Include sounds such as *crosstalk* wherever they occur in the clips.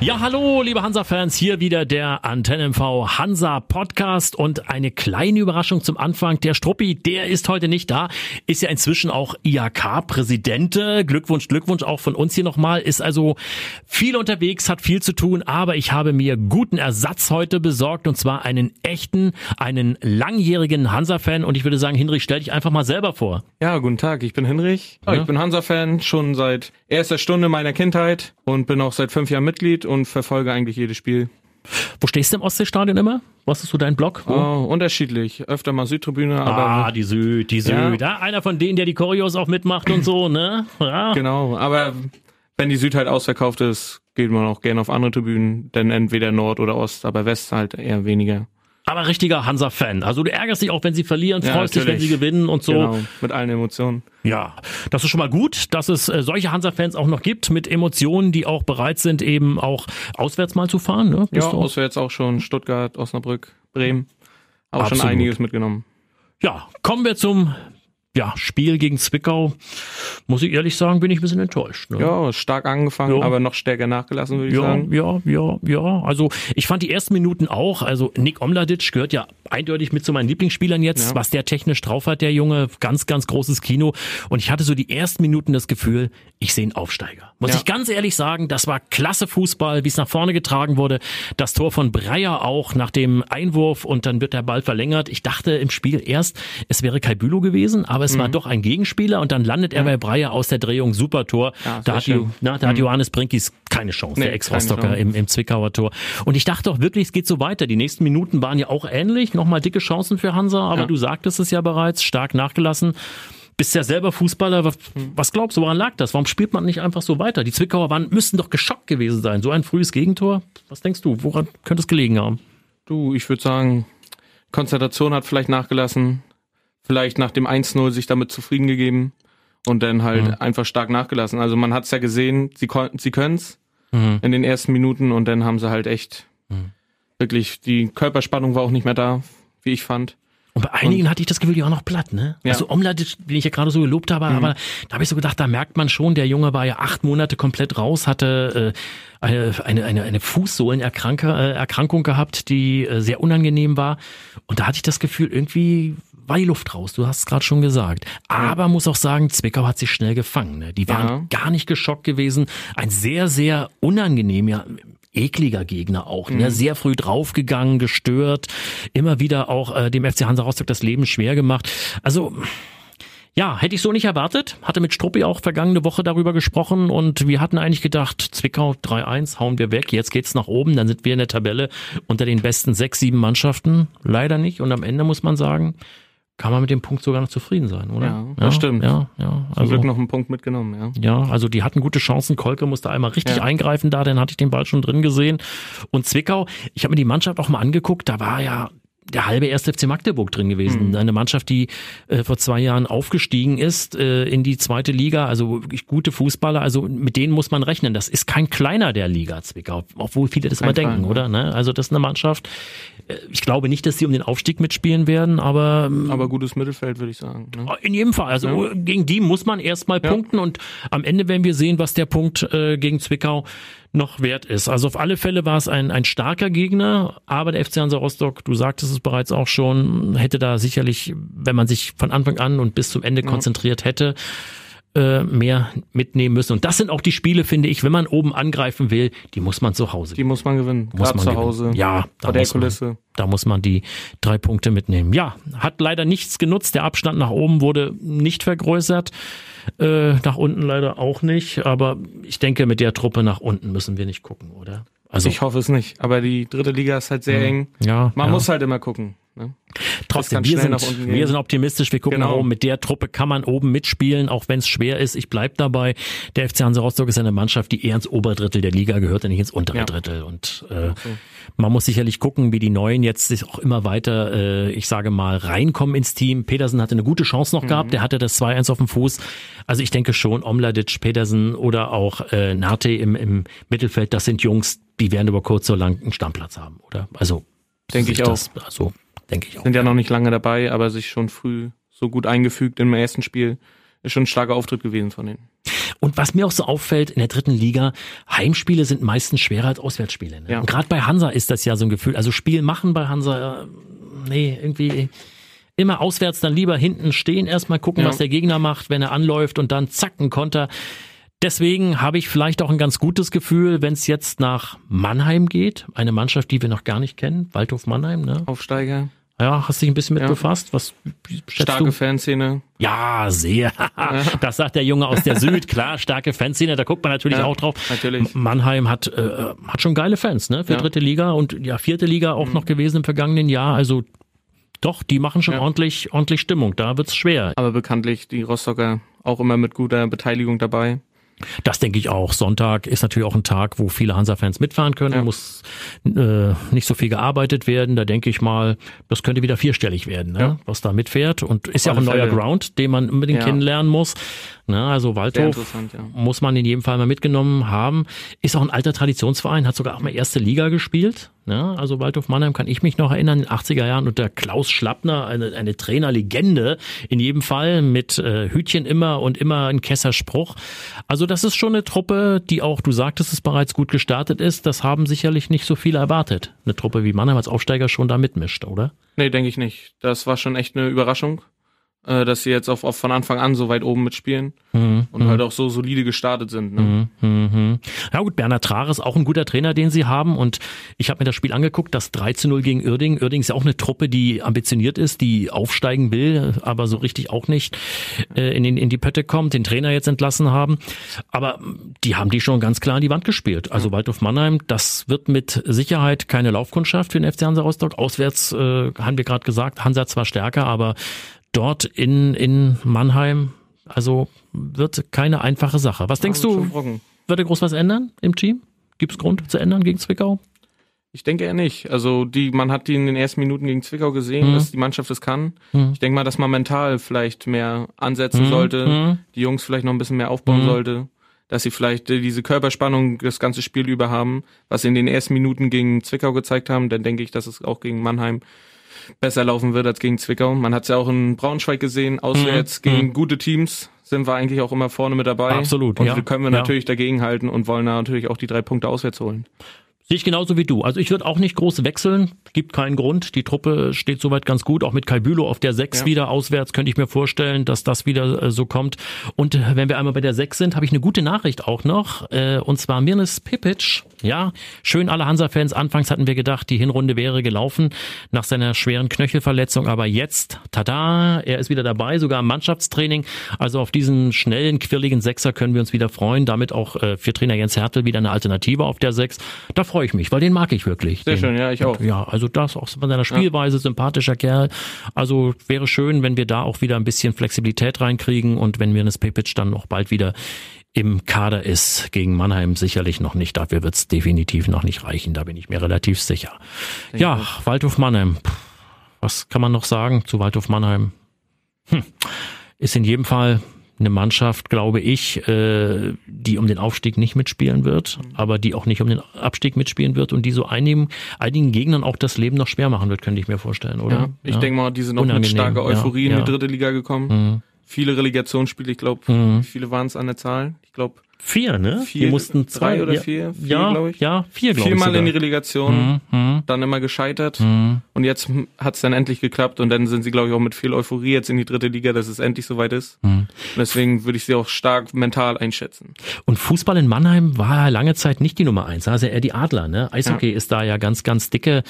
Ja, hallo, liebe Hansa-Fans, hier wieder der Antenne MV Hansa Podcast und eine kleine Überraschung zum Anfang. Der Struppi, der ist heute nicht da, ist ja inzwischen auch IHK-Präsident. Glückwunsch, Glückwunsch auch von uns hier nochmal. Ist also viel unterwegs, hat viel zu tun, aber ich habe mir guten Ersatz heute besorgt und zwar einen echten, einen langjährigen Hansa-Fan und ich würde sagen, Hinrich, stell dich einfach mal selber vor. Ja, guten Tag, ich bin Hinrich. Ja. Ich bin Hansa-Fan schon seit erster Stunde meiner Kindheit und bin auch seit fünf Jahren Mitglied und verfolge eigentlich jedes Spiel. Wo stehst du im Ostseestadion immer? Was ist so dein Block? Oh, unterschiedlich. Öfter mal Südtribüne, aber. Ah, die Süd, die Süd. Ja. einer von denen, der die Choreos auch mitmacht und so, ne? Ja. Genau, aber wenn die Süd halt ausverkauft ist, geht man auch gerne auf andere Tribünen, denn entweder Nord oder Ost, aber West halt eher weniger aber richtiger Hansa-Fan. Also du ärgerst dich auch, wenn sie verlieren, freust ja, dich, wenn sie gewinnen und so. Genau, mit allen Emotionen. Ja, das ist schon mal gut, dass es äh, solche Hansa-Fans auch noch gibt, mit Emotionen, die auch bereit sind, eben auch auswärts mal zu fahren. Ne? Bist ja, auswärts auch schon Stuttgart, Osnabrück, Bremen. Auch Absolut. schon einiges mitgenommen. Ja, kommen wir zum ja, Spiel gegen Zwickau, muss ich ehrlich sagen, bin ich ein bisschen enttäuscht. Ne? Ja, stark angefangen, ja. aber noch stärker nachgelassen, würde ich ja, sagen. Ja, ja, ja. Also ich fand die ersten Minuten auch, also Nick Omladic gehört ja eindeutig mit zu meinen Lieblingsspielern jetzt, ja. was der technisch drauf hat, der Junge, ganz, ganz großes Kino. Und ich hatte so die ersten Minuten das Gefühl, ich sehe einen Aufsteiger. Muss ich ganz ehrlich sagen, das war klasse Fußball, wie es nach vorne getragen wurde. Das Tor von Breyer auch nach dem Einwurf und dann wird der Ball verlängert. Ich dachte im Spiel erst, es wäre Kai Bülow gewesen, aber es mhm. war doch ein Gegenspieler und dann landet er bei Breyer aus der Drehung, super Tor. Ja, da hat, die, na, da mhm. hat Johannes Brinkis keine Chance, nee, der Ex-Rostocker im, im Zwickauer Tor. Und ich dachte doch wirklich, es geht so weiter. Die nächsten Minuten waren ja auch ähnlich, nochmal dicke Chancen für Hansa, aber ja. du sagtest es ja bereits, stark nachgelassen bist ja selber Fußballer. Was glaubst du, woran lag das? Warum spielt man nicht einfach so weiter? Die Zwickauer waren, müssten doch geschockt gewesen sein. So ein frühes Gegentor. Was denkst du? Woran könnte es gelegen haben? Du, ich würde sagen, Konzentration hat vielleicht nachgelassen vielleicht nach dem 1-0 sich damit zufrieden gegeben und dann halt mhm. einfach stark nachgelassen. Also man hat es ja gesehen, sie konnten, sie können's mhm. in den ersten Minuten und dann haben sie halt echt mhm. wirklich, die Körperspannung war auch nicht mehr da, wie ich fand. Und bei einigen und, hatte ich das Gefühl, die auch noch platt, ne? Ja. Also Omladic, den ich ja gerade so gelobt habe, mhm. aber da habe ich so gedacht, da merkt man schon, der Junge war ja acht Monate komplett raus, hatte äh, eine, eine, eine, eine Fußsohlenerkrankung äh, gehabt, die äh, sehr unangenehm war. Und da hatte ich das Gefühl, irgendwie war die Luft raus, du hast es gerade schon gesagt. Aber muss auch sagen, Zwickau hat sich schnell gefangen. Ne? Die waren ja. gar nicht geschockt gewesen. Ein sehr, sehr unangenehmer, ekliger Gegner auch. Ne? Mhm. Ne? Sehr früh draufgegangen, gestört, immer wieder auch äh, dem FC Hansa Rostock das Leben schwer gemacht. Also ja, hätte ich so nicht erwartet. Hatte mit Struppi auch vergangene Woche darüber gesprochen und wir hatten eigentlich gedacht, Zwickau 3-1, hauen wir weg, jetzt geht's nach oben, dann sind wir in der Tabelle unter den besten sechs, sieben Mannschaften. Leider nicht und am Ende muss man sagen, kann man mit dem Punkt sogar noch zufrieden sein, oder? Ja, das ja, stimmt. Ja, ja. Also, Zum Glück noch einen Punkt mitgenommen, ja. Ja, also die hatten gute Chancen. Kolke musste einmal richtig ja. eingreifen da, dann hatte ich den Ball schon drin gesehen. Und Zwickau, ich habe mir die Mannschaft auch mal angeguckt, da war ja der halbe erste FC Magdeburg drin gewesen. Mhm. Eine Mannschaft, die äh, vor zwei Jahren aufgestiegen ist äh, in die zweite Liga, also wirklich gute Fußballer, also mit denen muss man rechnen. Das ist kein kleiner der Liga Zwickau, obwohl viele das kein immer denken, oder? Ne? Also das ist eine Mannschaft. Äh, ich glaube nicht, dass sie um den Aufstieg mitspielen werden, aber ähm, aber gutes Mittelfeld würde ich sagen. Ne? In jedem Fall. Also ja. gegen die muss man erstmal ja. punkten und am Ende werden wir sehen, was der Punkt äh, gegen Zwickau noch wert ist. Also auf alle Fälle war es ein, ein starker Gegner, aber der FC Hansa Rostock, du sagtest es bereits auch schon, hätte da sicherlich, wenn man sich von Anfang an und bis zum Ende ja. konzentriert hätte, äh, mehr mitnehmen müssen. Und das sind auch die Spiele, finde ich, wenn man oben angreifen will, die muss man zu Hause. Die muss man gewinnen. Muss man zu Hause. Ja, da muss Kulisse. Man, da muss man die drei Punkte mitnehmen. Ja, hat leider nichts genutzt. Der Abstand nach oben wurde nicht vergrößert. Äh, nach unten leider auch nicht. Aber ich denke, mit der Truppe nach unten müssen wir nicht gucken, oder? Also ich hoffe es nicht. Aber die dritte Liga ist halt sehr mh, eng. Ja, man ja. muss halt immer gucken. Ne? Trotzdem, wir sind, wir sind optimistisch. Wir gucken genau. nach oben. Mit der Truppe kann man oben mitspielen, auch wenn es schwer ist. Ich bleib dabei. Der FC Hansa Rostock ist eine Mannschaft, die eher ins Oberdrittel der Liga gehört und nicht ins untere ja. Drittel. Und äh, okay. man muss sicherlich gucken, wie die Neuen jetzt sich auch immer weiter, äh, ich sage mal, reinkommen ins Team. Petersen hatte eine gute Chance noch mhm. gehabt. Der hatte das 2-1 auf dem Fuß. Also ich denke schon, Omladic, Petersen oder auch äh, Nate im, im Mittelfeld, das sind Jungs, die werden über kurz oder lang einen Stammplatz haben, oder? Also denke ich auch. Das, also denke ich auch. Sind ja noch nicht lange dabei, aber sich schon früh so gut eingefügt im ersten Spiel. Ist schon ein starker Auftritt gewesen von denen. Und was mir auch so auffällt in der dritten Liga, Heimspiele sind meistens schwerer als Auswärtsspiele. Ne? Ja. Und gerade bei Hansa ist das ja so ein Gefühl. Also Spiel machen bei Hansa, äh, nee, irgendwie immer auswärts dann lieber hinten stehen, erstmal gucken, Ja. was der Gegner macht, wenn er anläuft und dann zack, ein Konter. Deswegen habe ich vielleicht auch ein ganz gutes Gefühl, wenn es jetzt nach Mannheim geht, eine Mannschaft, die wir noch gar nicht kennen, Waldhof Mannheim, ne? Aufsteiger, Ja, hast dich ein bisschen mit Ja. befasst? Was starke du? Fanszene. Ja, sehr. Das sagt der Junge aus der Süd. *laughs* Klar, starke Fanszene, da guckt man natürlich Ja, auch drauf. natürlich. Mannheim hat, äh, hat schon geile Fans, ne? Für Ja. Mhm. dritte Liga und ja, vierte Liga auch noch gewesen im vergangenen Jahr. Also doch, die machen schon ordentlich, ordentlich Stimmung. Da wird's schwer. Aber bekanntlich die Rostocker auch immer mit guter Beteiligung dabei. Das denke ich auch. Sonntag ist natürlich auch ein Tag, wo viele Hansa-Fans mitfahren können. Ja. Muss äh, nicht so viel gearbeitet werden. Da denke ich mal, das könnte wieder vierstellig werden, ne? Ja. was da mitfährt. Und ist ja auch ein neuer. Ground, den man unbedingt Ja. kennenlernen muss. Ne? Also Waldhof ja. muss man in jedem Fall mal mitgenommen haben. Ist auch ein alter Traditionsverein, hat sogar auch mal erste Liga gespielt. Ne? Also Waldhof Mannheim kann ich mich noch erinnern, in den 80er Jahren unter Klaus Schlappner, eine, eine Trainerlegende in jedem Fall, mit äh, Hütchen immer und immer ein Kesserspruch. Also das ist schon eine Truppe, die auch, du sagtest es bereits, gut gestartet ist. Das haben sicherlich nicht so viele erwartet. Eine Truppe wie Mannheim als Aufsteiger schon da mitmischt, oder? Nee, denke ich nicht. Das war schon echt eine Überraschung, äh, dass sie jetzt auf, auf von Anfang an so weit oben mitspielen Mhm. und halt auch so solide gestartet sind. Ne? Mhm, mhm. Ja gut, Bernhard Trahr ist auch ein guter Trainer, den sie haben und ich habe mir das Spiel angeguckt, das 3 zu 0 gegen Uerdingen. Uerdingen ist ja auch eine Truppe, die ambitioniert ist, die aufsteigen will, aber so richtig auch nicht äh, in, den, in die Pötte kommt, den Trainer jetzt entlassen haben. Aber die haben die schon ganz klar an die Wand gespielt. Also Waldhof Mannheim, das wird mit Sicherheit keine Laufkundschaft für den FC Hansa Rostock. Auswärts äh, haben wir gerade gesagt, Hansa zwar stärker, aber dort in, in Mannheim, also wird keine einfache Sache. Was denkst du, wird er groß was ändern im Team? Gibt es Grund zu ändern gegen Zwickau? Ich denke eher nicht. Also die, man hat die in den ersten Minuten gegen Zwickau gesehen, Mhm. dass die Mannschaft es kann. Mhm. Ich denke mal, dass man mental vielleicht mehr ansetzen Mhm. sollte, Mhm. die Jungs vielleicht noch ein bisschen mehr aufbauen Mhm. sollte, dass sie vielleicht äh, diese Körperspannung das ganze Spiel über haben, was sie in den ersten Minuten gegen Zwickau gezeigt haben. Dann denke ich, dass es auch gegen Mannheim besser laufen wird als gegen Zwickau. Man hat es ja auch in Braunschweig gesehen, auswärts Mhm. gegen gute Teams sind wir eigentlich auch immer vorne mit dabei. Absolut, Und ja. können wir Ja. natürlich dagegenhalten und wollen da natürlich auch die drei Punkte auswärts holen. Sehe ich genauso wie du. Also ich würde auch nicht groß wechseln. Gibt keinen Grund. Die Truppe steht soweit ganz gut. Auch mit Kai Bülow auf der 6 Ja. wieder auswärts könnte ich mir vorstellen, dass das wieder äh, so kommt. Und äh, wenn wir einmal bei der 6 sind, habe ich eine gute Nachricht auch noch. Äh, und zwar Mirnes Pipic. Ja, schön alle Hansa-Fans. Anfangs hatten wir gedacht, die Hinrunde wäre gelaufen nach seiner schweren Knöchelverletzung. Aber jetzt, tada, er ist wieder dabei, sogar im Mannschaftstraining. Also auf diesen schnellen, quirligen Sechser können wir uns wieder freuen. Damit auch für Trainer Jens Hertel wieder eine Alternative auf der 6. Da freue ich mich, weil den mag ich wirklich. Sehr den, schön, ja, ich auch. Ja, also das auch von seiner Spielweise, sympathischer Kerl. Also wäre schön, wenn wir da auch wieder ein bisschen Flexibilität reinkriegen und wenn Mirnes Pepic dann noch bald wieder im Kader ist. Gegen Mannheim sicherlich noch nicht. Dafür wird es definitiv noch nicht reichen. Da bin ich mir relativ sicher. ja, Waldhof Mannheim. Was kann man noch sagen zu Waldhof Mannheim? Hm. Ist in jedem Fall eine Mannschaft, glaube ich, äh, die um den Aufstieg nicht mitspielen wird, aber die auch nicht um den Abstieg mitspielen wird und die so einigen, einigen Gegnern auch das Leben noch schwer machen wird, könnte ich mir vorstellen, oder? Ja, ich denke mal, die sind noch mit Unangenehm, starker Euphorie ja, in ja. die dritte Liga gekommen. Mhm. Viele Relegationsspiele, ich glaube, Mhm. viele waren es an der Zahl? Ich glaube, Vier, ne? Vier, die mussten zwei oder ja, vier? Vier, ja, glaub ich. Ja, vier, glaube ich. viermal sogar. in die Relegation, Mhm, mhm, dann immer gescheitert. mhm. Und jetzt hat es dann endlich geklappt und dann sind sie, glaube ich, auch mit viel Euphorie jetzt in die dritte Liga, dass es endlich soweit ist. Mhm. Und deswegen würde ich sie auch stark mental einschätzen. Und Fußball in Mannheim war lange Zeit nicht die Nummer eins, also eher die Adler. Ne? Eishockey ist da ja ganz, ganz dicke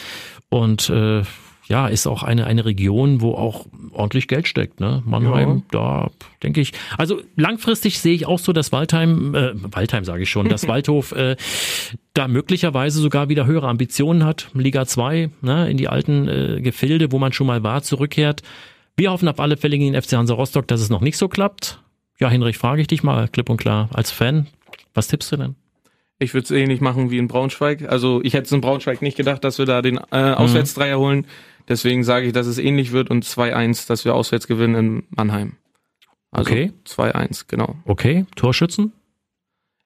und äh, ja, ist auch eine, eine Region, wo auch ordentlich Geld steckt. Ne? Mannheim, da denke ich. Also langfristig sehe ich auch so, dass Waldheim, äh, Waldheim sage ich schon, dass *laughs* Waldhof äh, da möglicherweise sogar wieder höhere Ambitionen hat. Liga 2, ne, in die alten äh, Gefilde, wo man schon mal war, zurückkehrt. Wir hoffen auf alle Fälle gegen den FC Hansa Rostock, dass es noch nicht so klappt. Ja, Hinrich, frage ich dich mal klipp und klar als Fan. Was tippst du denn? Ich würde es ähnlich machen wie in Braunschweig. Also ich hätte es in Braunschweig nicht gedacht, dass wir da den äh, Auswärtsdreier holen. Deswegen sage ich, dass es ähnlich wird und 2-1, dass wir auswärts gewinnen in Mannheim. Also Okay. 2-1, genau. Okay, Torschützen?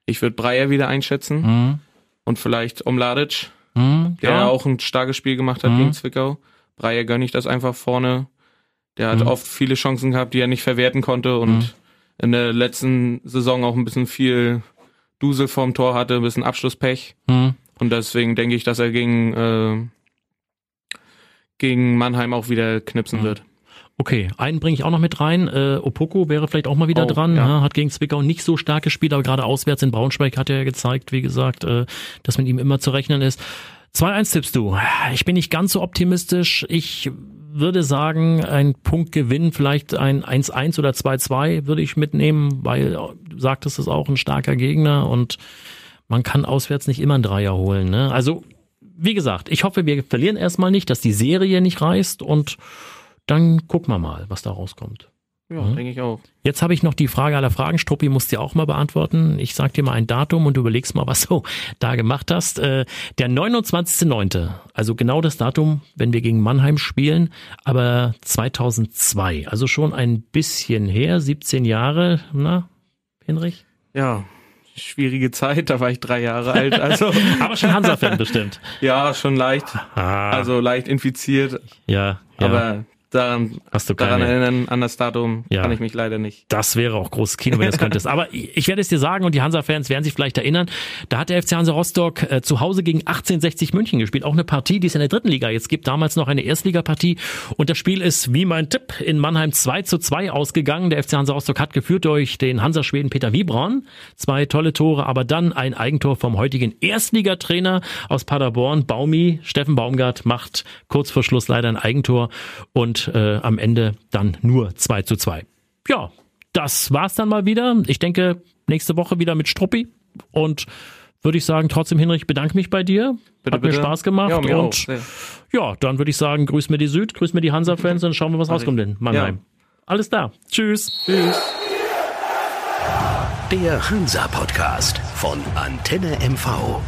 Ich würde Breyer wieder einschätzen Mhm. und vielleicht Omladic, Mhm. der ja. auch ein starkes Spiel gemacht hat Mhm. gegen Zwickau. Breyer gönne ich das einfach vorne. Der hat mhm. oft viele Chancen gehabt, die er nicht verwerten konnte und mhm. in der letzten Saison auch ein bisschen viel Dusel vorm Tor hatte, ein bisschen Abschlusspech. Mhm. Und deswegen denke ich, dass er gegen, äh, gegen Mannheim auch wieder knipsen mhm. wird. Okay, einen bringe ich auch noch mit rein. Äh, Opoko wäre vielleicht auch mal wieder oh, dran. Ja. Ne? Hat gegen Zwickau nicht so stark gespielt, aber gerade auswärts in Braunschweig hat er ja gezeigt, wie gesagt, äh, dass mit ihm immer zu rechnen ist. 2-1 tippst du. Ich bin nicht ganz so optimistisch. Ich würde sagen, ein Punktgewinn, vielleicht ein 1-1 oder 2-2 würde ich mitnehmen, weil du sagtest, es ist auch ein starker Gegner und man kann auswärts nicht immer einen Dreier holen. Ne? Also, wie gesagt, ich hoffe, wir verlieren erstmal nicht, dass die Serie nicht reißt und dann gucken wir mal, was da rauskommt. Ja, mhm. denke ich auch. Jetzt habe ich noch die Frage aller Fragen. Struppi musst du auch mal beantworten. Ich sag dir mal ein Datum und du überlegst mal, was du *laughs* da gemacht hast. Äh, der 29.09., also genau das Datum, wenn wir gegen Mannheim spielen, aber 2002, also schon ein bisschen her, 17 Jahre, na, Hinrich? Ja, schwierige Zeit, da war ich drei Jahre alt. Also *laughs* aber schon Hansa-Fan bestimmt. Ja, schon leicht. Ah. Also leicht infiziert. Ja, ja. Aber daran, Hast du daran erinnern, an das Datum ja. kann ich mich leider nicht. Das wäre auch großes Kino, wenn du es *laughs* könntest. Aber ich werde es dir sagen und die Hansa-Fans werden sich vielleicht erinnern, da hat der FC Hansa Rostock äh, zu Hause gegen 1860 München gespielt. Auch eine Partie, die es in der dritten Liga jetzt gibt. Damals noch eine Erstligapartie. Und das Spiel ist, wie mein Tipp, in Mannheim 2 zu 2 ausgegangen. Der FC Hansa Rostock hat geführt durch den Hansa-Schweden Peter Wiebron. Zwei tolle Tore, aber dann ein Eigentor vom heutigen Erstligatrainer aus Paderborn, Baumi. Steffen Baumgart macht kurz vor Schluss leider ein Eigentor und äh, am Ende dann nur 2 zu 2. Ja, das war's dann mal wieder. Ich denke, nächste Woche wieder mit Struppi und würde ich sagen, trotzdem Hinrich, bedanke mich bei dir. Bitte, Hat bitte. mir Spaß gemacht. Ja, und auch, ja, dann würde ich sagen, grüß mir die Süd, grüß mir die Hansa-Fans und schauen wir, was rauskommt in Mannheim. Ja. Alles da. Tschüss. Tschüss. Der Hansa-Podcast von Antenne MV.